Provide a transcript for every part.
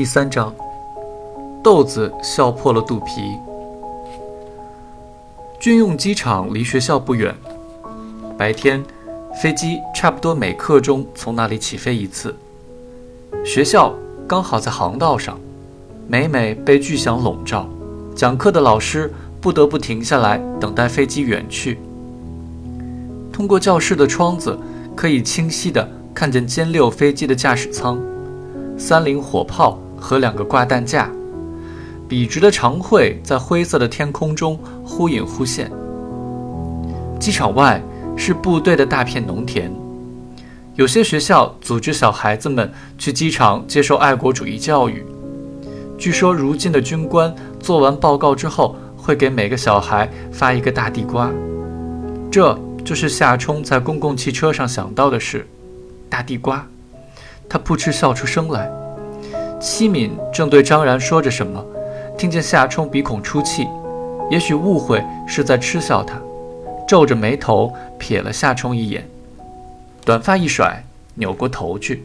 第三章，豆子笑破了肚皮。军用机场离学校不远，白天飞机差不多每刻钟从那里起飞一次。学校刚好在航道上，每每被巨响笼罩，讲课的老师不得不停下来等待飞机远去。通过教室的窗子，可以清晰地看见歼六飞机的驾驶舱。三菱火炮和两个挂弹架，笔直的长喙在灰色的天空中忽隐忽现。机场外是部队的大片农田，有些学校组织小孩子们去机场接受爱国主义教育。据说，如今的军官做完报告之后，会给每个小孩发一个大地瓜。这就是夏冲在公共汽车上想到的事：大地瓜。他扑哧笑出声来。七敏正对张然说着什么，听见夏冲鼻孔出气，也许误会是在嗤笑他，皱着眉头瞥了夏冲一眼，短发一甩，扭过头去。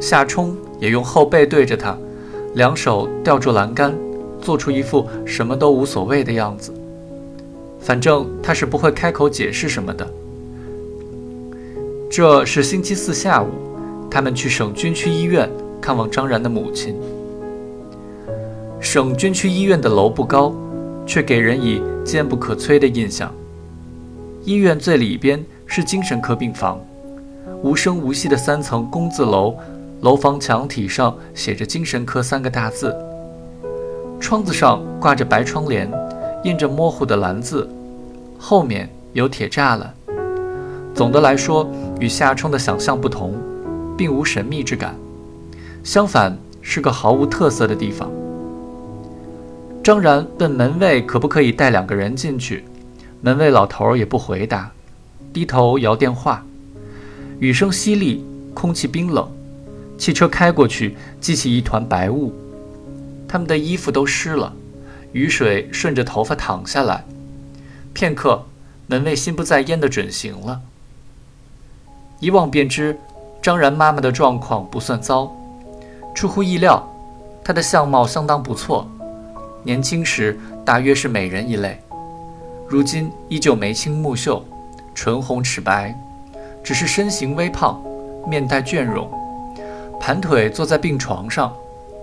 夏冲也用后背对着他，两手吊住栏杆，做出一副什么都无所谓的样子。反正他是不会开口解释什么的。这是星期四下午。他们去省军区医院看望张然的母亲。省军区医院的楼不高，却给人以坚不可摧的印象。医院最里边是精神科病房，无声无息的三层工字楼，楼房墙体上写着“精神科”三个大字，窗子上挂着白窗帘，印着模糊的蓝字，后面有铁栅栏。总的来说，与夏冲的想象不同。并无神秘之感，相反是个毫无特色的地方。张然问门卫可不可以带两个人进去，门卫老头也不回答，低头摇电话。雨声淅沥，空气冰冷，汽车开过去，激起一团白雾，他们的衣服都湿了，雨水顺着头发淌下来。片刻，门卫心不在焉地准行了，一望便知。张然妈妈的状况不算糟，出乎意料，她的相貌相当不错，年轻时大约是美人一类，如今依旧眉清目秀，唇红齿白，只是身形微胖，面带倦容，盘腿坐在病床上，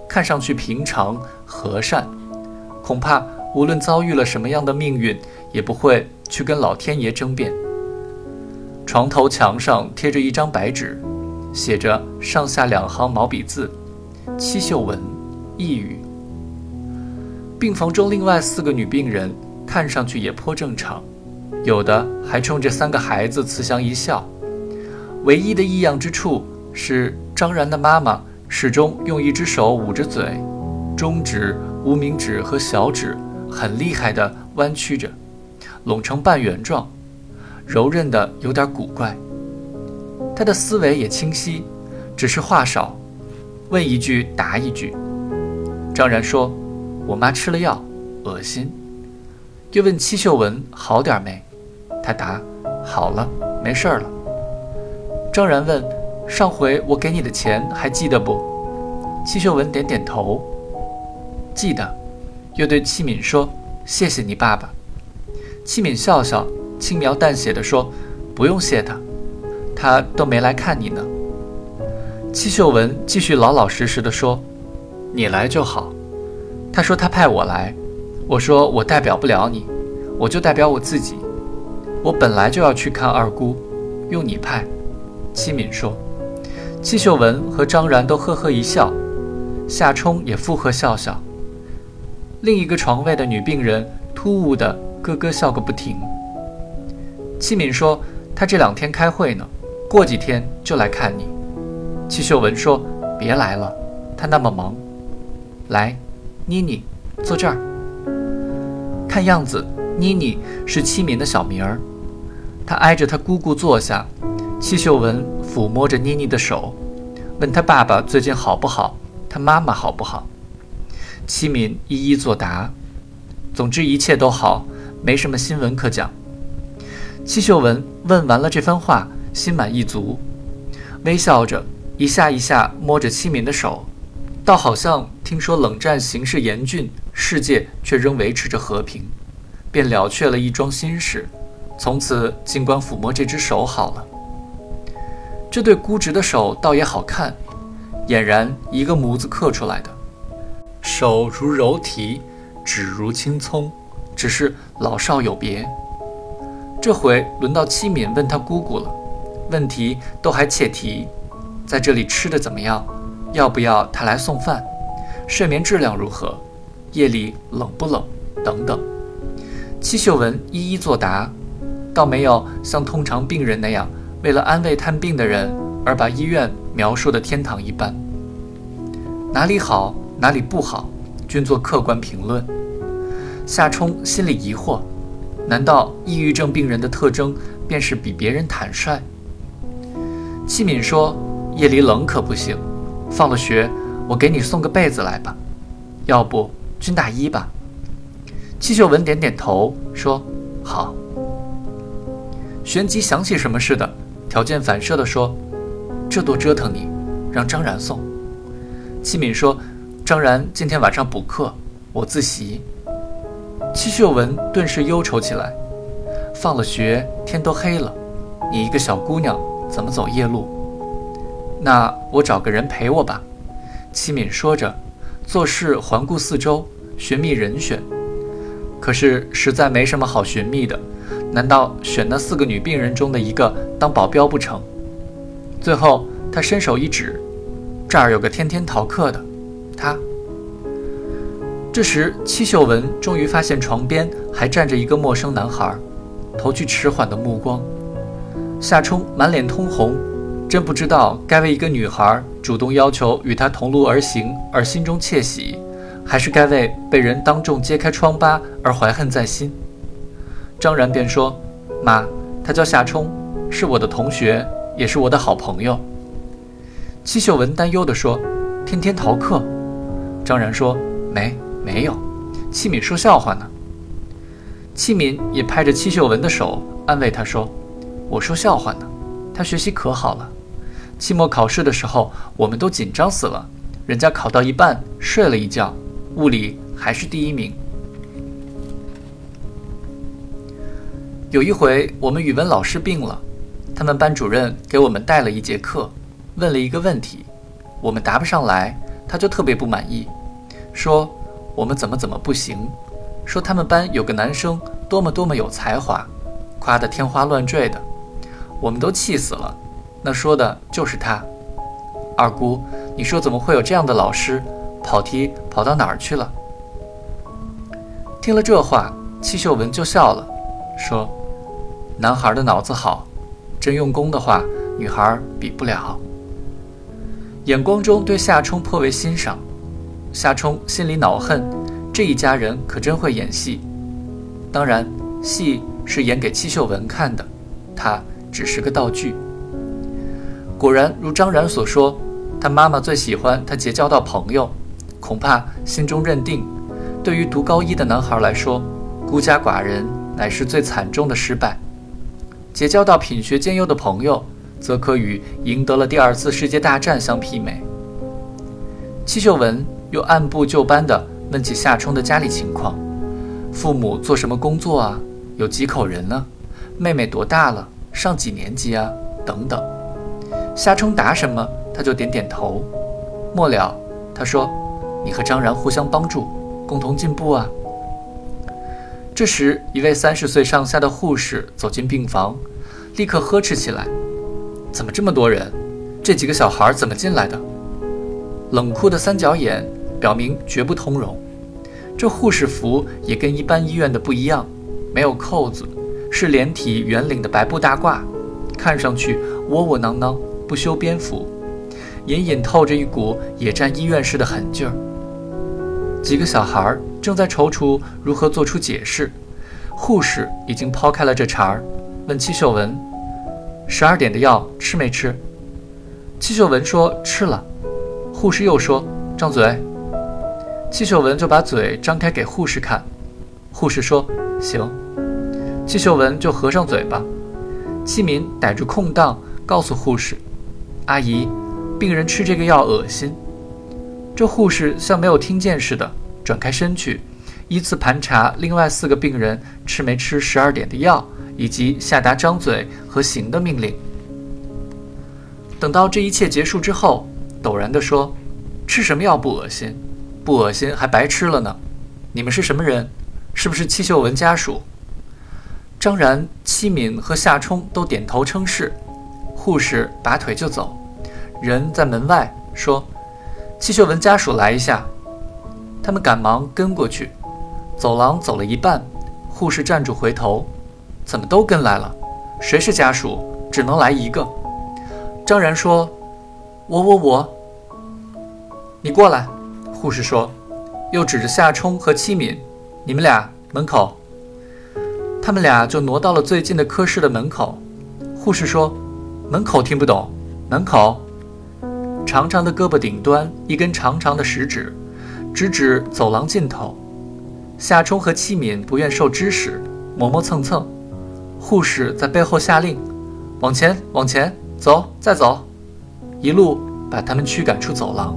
看上去平常和善，恐怕无论遭遇了什么样的命运，也不会去跟老天爷争辩。床头墙上贴着一张白纸。写着上下两行毛笔字：“七秀文，抑郁。”病房中另外四个女病人看上去也颇正常，有的还冲着三个孩子慈祥一笑。唯一的异样之处是张然的妈妈始终用一只手捂着嘴，中指、无名指和小指很厉害地弯曲着，拢成半圆状，柔韧的有点古怪。他的思维也清晰，只是话少，问一句答一句。张然说：“我妈吃了药，恶心。”又问戚秀文好点没？他答：“好了，没事儿了。”张然问：“上回我给你的钱还记得不？”戚秀文点点头，记得。又对戚敏说：“谢谢你爸爸。”戚敏笑笑，轻描淡写的说：“不用谢他。”他都没来看你呢。戚秀文继续老老实实的说：“你来就好。”他说他派我来，我说我代表不了你，我就代表我自己。我本来就要去看二姑，用你派。戚敏说。戚秀文和张然都呵呵一笑，夏冲也附和笑笑。另一个床位的女病人突兀的咯咯笑个不停。戚敏说她这两天开会呢。过几天就来看你，戚秀文说：“别来了，他那么忙。”来，妮妮，坐这儿。看样子，妮妮是戚敏的小名儿。她挨着她姑姑坐下，戚秀文抚摸着妮妮的手，问她爸爸最近好不好，她妈妈好不好。戚敏一一作答。总之一切都好，没什么新闻可讲。戚秀文问完了这番话。心满意足，微笑着，一下一下摸着七敏的手，倒好像听说冷战形势严峻，世界却仍维持着和平，便了却了一桩心事，从此尽管抚摸这只手好了。这对估直的手倒也好看，俨然一个模子刻出来的，手如柔荑，指如青葱，只是老少有别。这回轮到七敏问他姑姑了，问题都还切题，在这里吃的怎么样？要不要他来送饭？睡眠质量如何？夜里冷不冷？等等。戚秀文一一作答，倒没有像通常病人那样为了安慰探病的人而把医院描述的天堂一般。哪里好，哪里不好，均做客观评论。夏冲心里疑惑。难道抑郁症病人的特征便是比别人坦率？戚敏说：“夜里冷可不行，放了学我给你送个被子来吧，要不军大衣吧。”戚秀文点点头说：“好。”旋即想起什么似的，条件反射地说：“这多折腾你，让张然送。”戚敏说：“张然今天晚上补课，我自习。”戚秀文顿时忧愁起来。放了学，天都黑了，你一个小姑娘怎么走夜路？那我找个人陪我吧。戚敏说着，做事环顾四周，寻觅人选。可是实在没什么好寻觅的，难道选那四个女病人中的一个当保镖不成？最后，他伸手一指，这儿有个天天逃课的，他。这时，戚秀文终于发现床边还站着一个陌生男孩，投去迟缓的目光。夏冲满脸通红，真不知道该为一个女孩主动要求与他同路而行而心中窃喜，还是该为被人当众揭开疮疤而怀恨在心。张然便说：“妈，他叫夏冲，是我的同学，也是我的好朋友。”戚秀文担忧地说：“天天逃课。”张然说：“没。”没有，戚敏说笑话呢。戚敏也拍着戚秀文的手，安慰她说：“我说笑话呢，他学习可好了。期末考试的时候，我们都紧张死了，人家考到一半睡了一觉，物理还是第一名。有一回，我们语文老师病了，他们班主任给我们带了一节课，问了一个问题，我们答不上来，他就特别不满意，说。”我们怎么怎么不行？说他们班有个男生多么多么有才华，夸得天花乱坠的，我们都气死了。那说的就是他。二姑，你说怎么会有这样的老师？跑题跑到哪儿去了？听了这话，戚秀文就笑了，说：“男孩的脑子好，真用功的话，女孩比不了。”眼光中对夏冲颇为欣赏。夏冲心里恼恨，这一家人可真会演戏。当然，戏是演给戚秀文看的，他只是个道具。果然如张然所说，他妈妈最喜欢他结交到朋友，恐怕心中认定，对于读高一的男孩来说，孤家寡人乃是最惨重的失败。结交到品学兼优的朋友，则可与赢得了第二次世界大战相媲美。戚秀文。又按部就班地问起夏冲的家里情况，父母做什么工作啊？有几口人呢？妹妹多大了？上几年级啊？等等。瞎冲答什么，他就点点头。末了，他说：“你和张然互相帮助，共同进步啊。”这时，一位三十岁上下的护士走进病房，立刻呵斥起来：“怎么这么多人？这几个小孩怎么进来的？”冷酷的三角眼。表明绝不通融。这护士服也跟一般医院的不一样，没有扣子，是连体圆领的白布大褂，看上去窝窝囊囊，不修边幅，隐隐透着一股野战医院式的狠劲儿。几个小孩正在踌躇如何做出解释，护士已经抛开了这茬儿，问戚秀文：“十二点的药吃没吃？”戚秀文说：“吃了。”护士又说：“张嘴。”戚秀文就把嘴张开给护士看，护士说：“行。”戚秀文就合上嘴巴。戚敏逮住空档，告诉护士：“阿姨，病人吃这个药恶心。”这护士像没有听见似的，转开身去，依次盘查另外四个病人吃没吃十二点的药，以及下达张嘴和行的命令。等到这一切结束之后，陡然地说：“吃什么药不恶心？不恶心还白吃了呢。你们是什么人？是不是戚秀文家属？”张然、戚敏和夏冲都点头称是。护士拔腿就走，人在门外说：“戚秀文家属来一下。”他们赶忙跟过去。走廊走了一半，护士站住回头：“怎么都跟来了？谁是家属？只能来一个。”张然说：“我我我。”你过来。护士说，又指着夏冲和戚敏：“你们俩门口。”他们俩就挪到了最近的科室的门口。护士说。门口听不懂，门口，长长的胳膊顶端一根长长的食指，直指走廊尽头。夏冲和戚敏不愿受指使，磨磨蹭蹭。护士在背后下令：“往前，往前走，再走。”一路把他们驱赶出走廊。